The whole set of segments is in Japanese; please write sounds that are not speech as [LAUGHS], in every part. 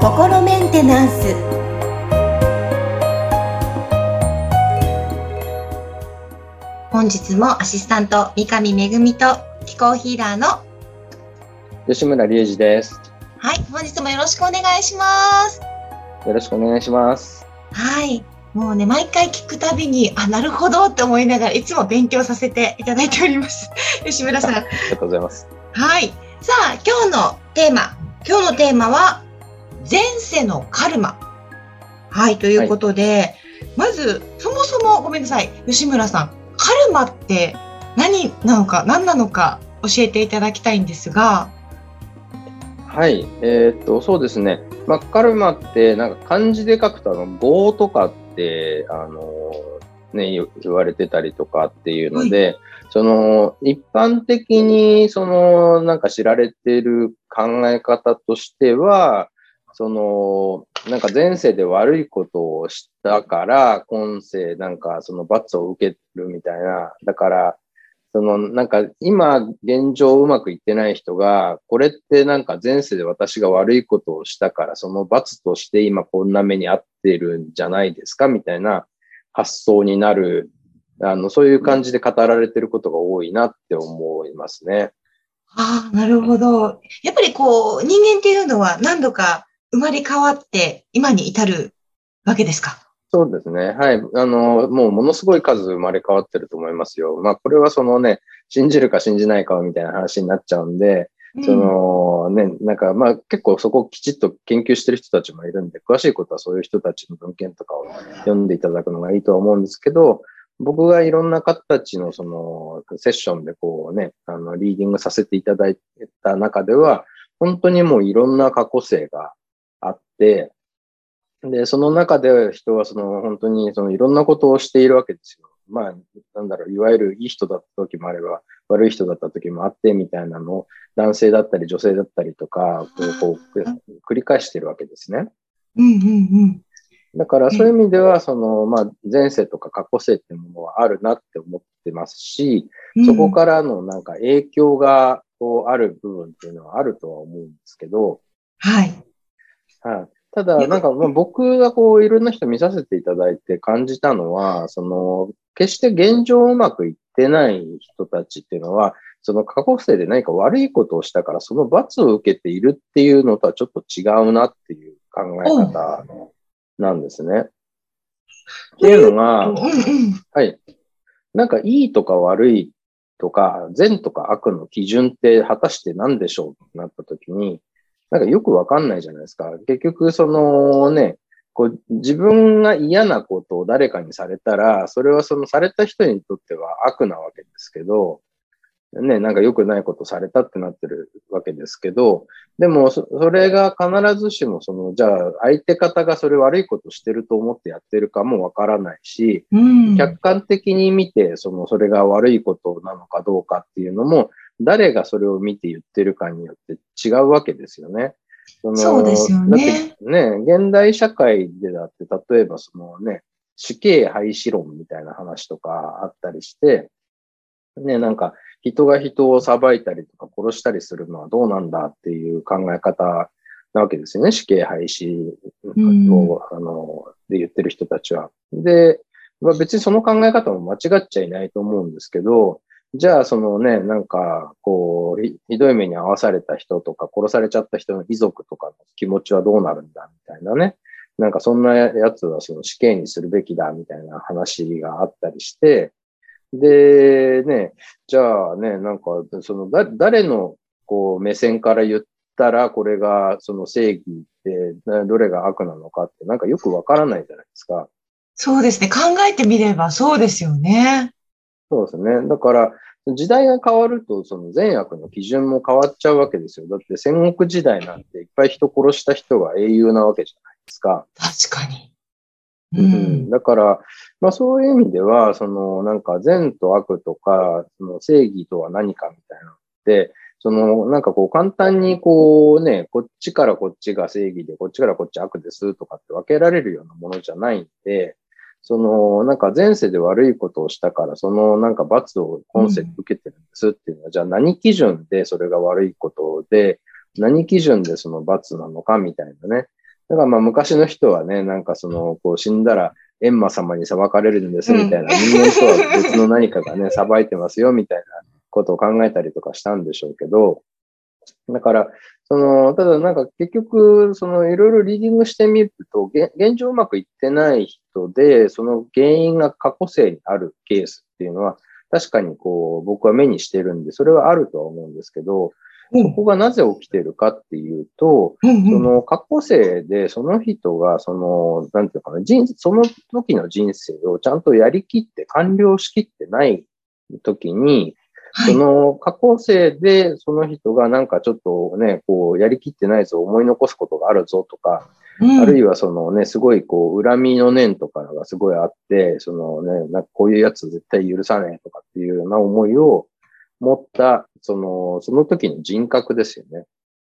心メンテナンス本日もアシスタント三上恵と気候ヒーラーの吉村隆二です。はい本日もよろしくお願いしますよろしくお願いします。はいもうね毎回聞くたびにあなるほどって思いながらいつも勉強させていただいております。[LAUGHS] 吉村さん。ありがとうございます。はい。さあ今日のテーマ。今日のテーマは前世のカルマ。はいということで、まずそもそもごめんなさい。吉村さん。カルマって何なのか何なのか教えていただきたいんですが。はい。えーっと、そうですね。まあ、カルマって、なんか漢字で書くと、あの、業とかって、あの、ね、言言われてたりとかっていうので、その、一般的に、その、なんか知られてる考え方としては、その、なんか前世で悪いことをしたから、今世なんかその罰を受けるみたいな。だから、そのなんか今現状うまくいってない人が、これってなんか前世で私が悪いことをしたから、その罰として今こんな目に遭ってるんじゃないですかみたいな発想になる、あの、そういう感じで語られてることが多いなって思いますね。ああなるほどやっぱりこう人間っていうのは何度か生まれ変わって今に至るわけですか？そうですね。はい。あの、もうものすごい数生まれ変わってると思いますよ。まあ、これはそのね、信じるか信じないかみたいな話になっちゃうんで、そのね、なんかまあ結構そこをきちっと研究してる人たちもいるんで、詳しいことはそういう人たちの文献とかを読んでいただくのがいいとは思うんですけど、僕がいろんな方たちのそのセッションでこうね、あの、リーディングさせていただいた中では、本当にもういろんな過去性があって、で、その中で人はその本当にそのいろんなことをしているわけですよ。まあ、なんだろう、いわゆるいい人だった時もあれば、悪い人だった時もあってみたいなのを、男性だったり女性だったりとか、こう、こう繰り返してるわけですね。うんうんうんだからそういう意味では、その、まあ、前世とか過去世っていうものはあるなって思ってますし、うんそこからのなんか影響がこうある部分っていうのはあるとは思うんですけど、はいはい。ただ、なんかまあ僕がこういろんな人見させていただいて感じたのは、その、決して現状うまくいってない人たちっていうのは、その過去世で何か悪いことをしたから、その罰を受けているっていうのとはちょっと違うなっていう考え方なんですね。っていうのが、うんうんはい。なんかいいとか悪いとか、善とか悪の基準って果たして何でしょうってなった時に、なんかよくわかんないじゃないですか。結局、そのね、こう自分が嫌なことを誰かにされたら、それはそのされた人にとっては悪なわけですけど、ね、なんか良くないことされたってなってるわけですけど、でもそ、それが必ずしも、その、じゃあ、相手方がそれ悪いことしてると思ってやってるかもわからないし、うん客観的に見て、その、それが悪いことなのかどうかっていうのも、誰がそれを見て言ってるかによって違うわけですよね。そのそうですよねだってね、現代社会でだって、例えばそのね、死刑廃止論みたいな話とかあったりして、ね、なんか人が人を裁いたりとか殺したりするのはどうなんだっていう考え方なわけですよね。死刑廃止を、あの、で言ってる人たちは。で、まあ、別にその考え方も間違っちゃいないと思うんですけど、じゃあそのね、なんか、こうひ、ひどい目に遭わされた人とか、殺されちゃった人の遺族とかの気持ちはどうなるんだ、みたいなね。なんかそんなやつはその死刑にするべきだ、みたいな話があったりして、で、ね、じゃあね、なんか、その、だ、誰の、こう、目線から言ったら、これが、その正義って、などれが悪なのかって、なんかよくわからないじゃないですか。そうですね。考えてみればそうですよね。そうですね。だから、時代が変わると、その善悪の基準も変わっちゃうわけですよ。だって戦国時代なんていっぱい人殺した人が英雄なわけじゃないですか。確かに。ううんん、だから、まあそういう意味では、そのなんか善と悪とか、その正義とは何かみたいなのって、そのなんかこう簡単にこうね、こっちからこっちが正義で、こっちからこっち悪ですとかって分けられるようなものじゃないんで、その、なんか前世で悪いことをしたから、そのなんか罰を今世で受けてるんですっていうのは、うん、じゃあ何基準でそれが悪いことで、何基準でその罰なのかみたいなね。だからまあ昔の人はね、なんかその、こう死んだら閻魔様に裁かれるんですみたいな、人間とは別の何かがね、[LAUGHS] 裁いてますよみたいなことを考えたりとかしたんでしょうけど、だから、その、ただなんか結局、そのいろいろリーディングしてみると、現状うまくいってない人で、その原因が過去性にあるケースっていうのは、確かにこう、僕は目にしてるんで、それはあるとは思うんですけど、そこがなぜ起きてるかっていうと、その過去生でその人が、その、なんていうかな、人、その時の人生をちゃんとやりきって完了しきってない時に、その過去生でその人がなんかちょっとね、こうやりきってないぞ、思い残すことがあるぞとか、うん、あるいはそのね、すごいこう恨みの念とかがすごいあって、そのね、なんかこういうやつ絶対許さねえとかっていうような思いを持った、その、その時の人格ですよね。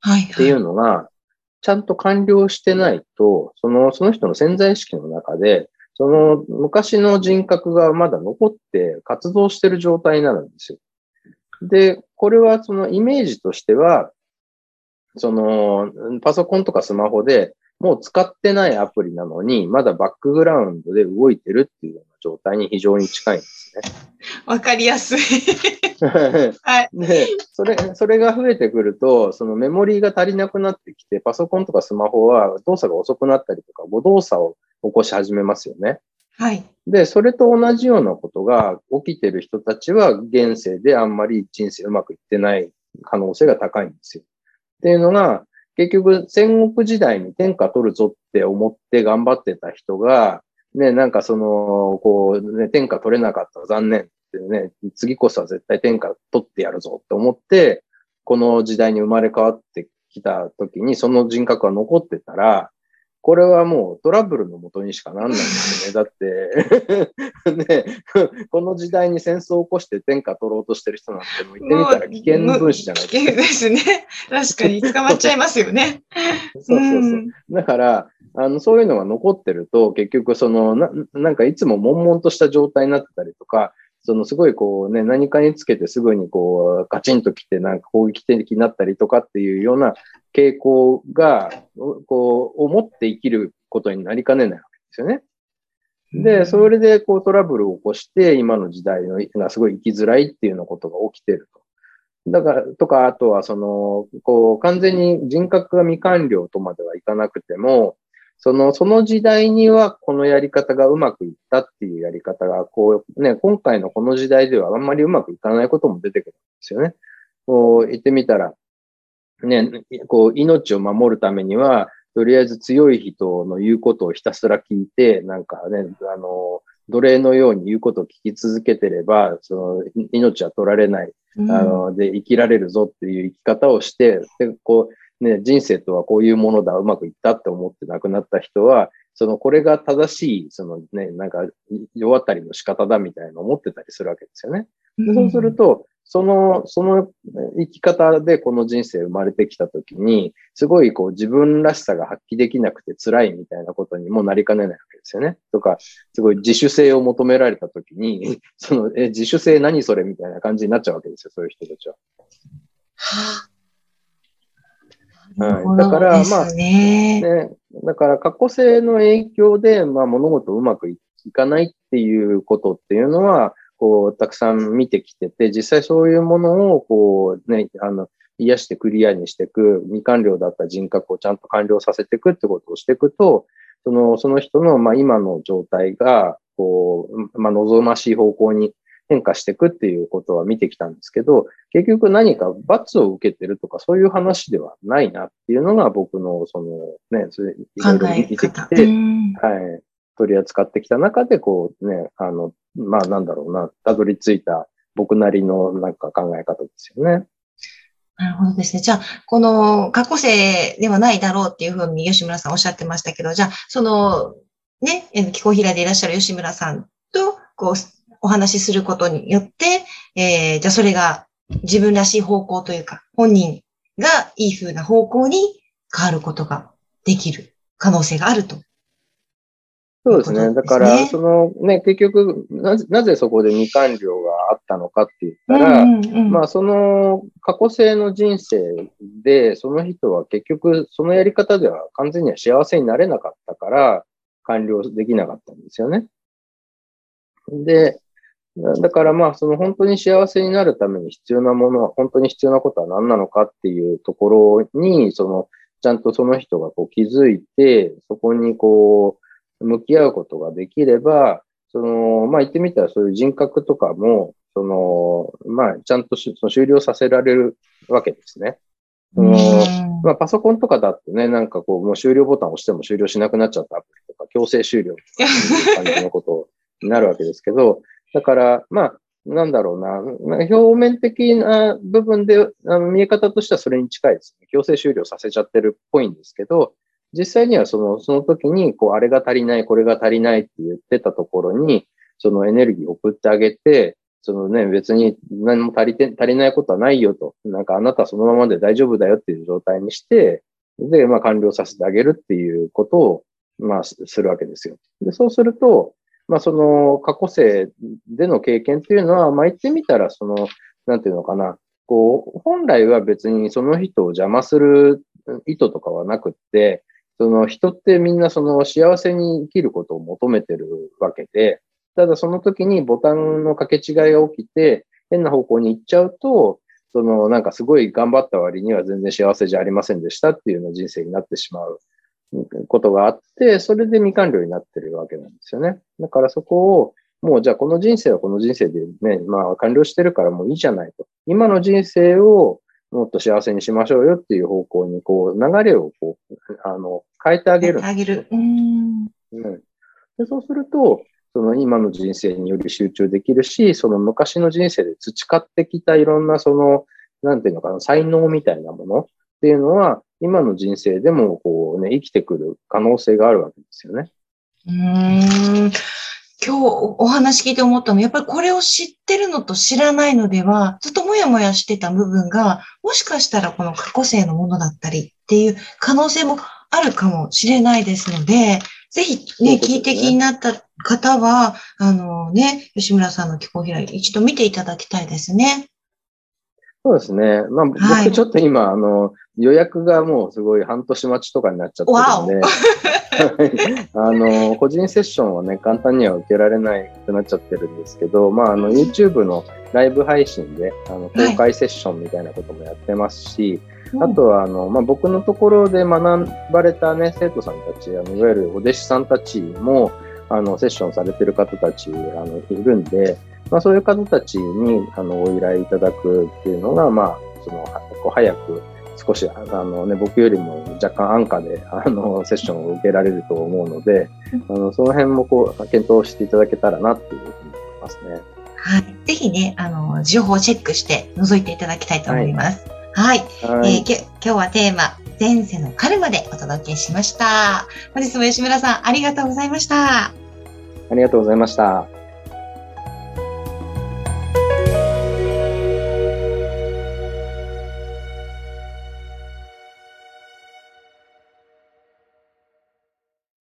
はい、はい、っていうのが、ちゃんと完了してないと、その、その人の潜在意識の中で、その昔の人格がまだ残って活動してる状態になるんですよ。で、これはそのイメージとしては、そのパソコンとかスマホでもう使ってないアプリなのに、まだバックグラウンドで動いてるっていうような状態に非常に近いんですね。わかりやすい。[LAUGHS] はい。で、それ、それが増えてくると、そのメモリーが足りなくなってきて、パソコンとかスマホは動作が遅くなったりとか、誤動作を起こし始めますよね。はい。で、それと同じようなことが起きてる人たちは、現世であんまり人生うまくいってない可能性が高いんですよ。っていうのが、結局戦国時代に天下取るぞって思って頑張ってた人が、ね、なんかその、こう、ね、天下取れなかったら残念ってね、次こそは絶対天下取ってやるぞって思って、この時代に生まれ変わってきた時にその人格が残ってたら、これはもうトラブルのもとにしかなんないんですよね。[LAUGHS] だって [LAUGHS] ね、[LAUGHS] この時代に戦争を起こして天下取ろうとしてる人なんても言ってみたら危険分子じゃないですか。危険ですね。確かに捕まっちゃいますよね。そうそうそう。だから、あの、そういうのが残ってると、結局その、ななんかいつも悶々とした状態になってたりとか、そのすごいこうね、何かにつけてすぐにこう、カチンと来てなんか攻撃的になったりとかっていうような傾向が、こう、思って生きることになりかねないわけですよね。で、それでこうトラブルを起こして、今の時代のがすごい生きづらいっていうようなことが起きてると。だから、とか、あとはその、こう、完全に人格が未完了とまではいかなくても、その、その時代にはこのやり方がうまくいったっていうやり方が、こう、ね、今回のこの時代ではあんまりうまくいかないことも出てくるんですよね。こう、言ってみたら、ね、こう、命を守るためには、とりあえず強い人の言うことをひたすら聞いて、なんかね、あの、奴隷のように言うことを聞き続けてれば、その、命は取られない、あの、で、生きられるぞっていう生き方をして、で、こう、ね、人生とはこういうものだ、うまくいったって思って亡くなった人は、その、これが正しい、そのね、なんか、世渡りの仕方だみたいな思ってたりするわけですよね。でそうすると、その、その生き方でこの人生生まれてきたときに、すごいこう自分らしさが発揮できなくて辛いみたいなことにもなりかねないわけですよね。とか、すごい自主性を求められたときに、その、え、自主性何それみたいな感じになっちゃうわけですよ、そういう人たちは。はあはい。だから、まあ、ね、だから過去性の影響で、まあ物事うまくいかないっていうことっていうのは、こう、たくさん見てきてて、実際そういうものを、こう、ね、あの、癒してクリアにしていく、未完了だった人格をちゃんと完了させていくってことをしていくと、その、その人の、まあ今の状態が、こう、まあ望ましい方向に変化していくっていうことは見てきたんですけど、結局何か罰を受けてるとかそういう話ではないなっていうのが僕のそのね、それいろいろ見てきて、はい、取り扱ってきた中でこうね、あの、まあなんだろうな、たどり着いた僕なりのなんか考え方ですよね。なるほどですね。じゃあ、この過去生ではないだろうっていうふうに吉村さんおっしゃってましたけど、じゃあ、その、ね、気候平でいらっしゃる吉村さんと、こう、お話しすることによって、えー、じゃあそれが自分らしい方向というか、本人がいい風な方向に変わることができる可能性があるとそうですね。だから、そのね、結局なぜ、なぜそこで未完了があったのかって言ったら、うんうんうん、まあ、その過去性の人生で、その人は結局、そのやり方では完全には幸せになれなかったから、完了できなかったんですよね。で、だからまあ、その本当に幸せになるために必要なものは、本当に必要なことは何なのかっていうところに、その、ちゃんとその人がこう気づいて、そこにこう、向き合うことができれば、その、まあ、言ってみたらそういう人格とかも、その、まあ、ちゃんとその終了させられるわけですね。そのまあ、パソコンとかだってね、なんかこう、もう終了ボタンを押しても終了しなくなっちゃったアプリとか、強制終了とか、[LAUGHS] いう感じのことになるわけですけど、だから、まあ、なんだろうな、表面的な部分で、あの見え方としてはそれに近いですね。強制終了させちゃってるっぽいんですけど、実際にはその、その時に、こう、あれが足りない、これが足りないって言ってたところに、そのエネルギーを送ってあげて、そのね、別に何も足りて、足りないことはないよと。なんかあなたそのままで大丈夫だよっていう状態にして、で、まあ完了させてあげるっていうことを、まあするわけですよ。で、そうすると、まあその過去生での経験っていうのは、まあ言ってみたら、その、なんていうのかな、こう、本来は別にその人を邪魔する意図とかはなくって、その人ってみんなその幸せに生きることを求めてるわけで、ただその時にボタンの掛け違いが起きて、変な方向に行っちゃうと、そのなんかすごい頑張った割には全然幸せじゃありませんでしたっていうような人生になってしまう。ことがあって、それで未完了になってるわけなんですよね。だからそこを、もうじゃあこの人生はこの人生でね、まあ完了してるからもういいじゃないと。今の人生をもっと幸せにしましょうよっていう方向に、こう、流れをこう、あの、変えてあげる。変えてあげる。うん。でそうすると、その今の人生により集中できるし、その昔の人生で培ってきたいろんなその、なんていうのかな、才能みたいなものっていうのは、今の人生でもこうね、生きてくる可能性があるわけですよね。うん。今日お話聞いて思ったのは、やっぱりこれを知ってるのと知らないのでは、ずっともやもやしてた部分が、もしかしたらこの過去性のものだったりっていう可能性もあるかもしれないですので、ぜひね、ね聞いて気になった方は、あのね、吉村さんの気候開一度見ていただきたいですね。そうですね。まあ、僕ちょっと今、あの、予約がもうすごい半年待ちとかになっちゃってるんで、[LAUGHS] あの、個人セッションはね、簡単には受けられないくなっちゃってるんですけど、まあ、あの、YouTube のライブ配信で、あの、公開セッションみたいなこともやってますし、はい、あとは、あの、まあ、僕のところで学ばれたね、生徒さんたち、あの、いわゆるお弟子さんたちも、あの、セッションされてる方たち、あの、いるんで、まあ、そういう方たちに、あの、お依頼いただくっていうのが、まあ、その、こう早く、少し、あのね、僕よりも若干安価で、あの、セッションを受けられると思うので、あの、その辺もこう、検討していただけたらなっていうふうに思いますね。はい。ぜひね、あの、情報をチェックして覗いていただきたいと思います。はい。はい、えー、今日はテーマ、前世のカルマでお届けしました。本日も吉村さん、ありがとうございました。ありがとうございました。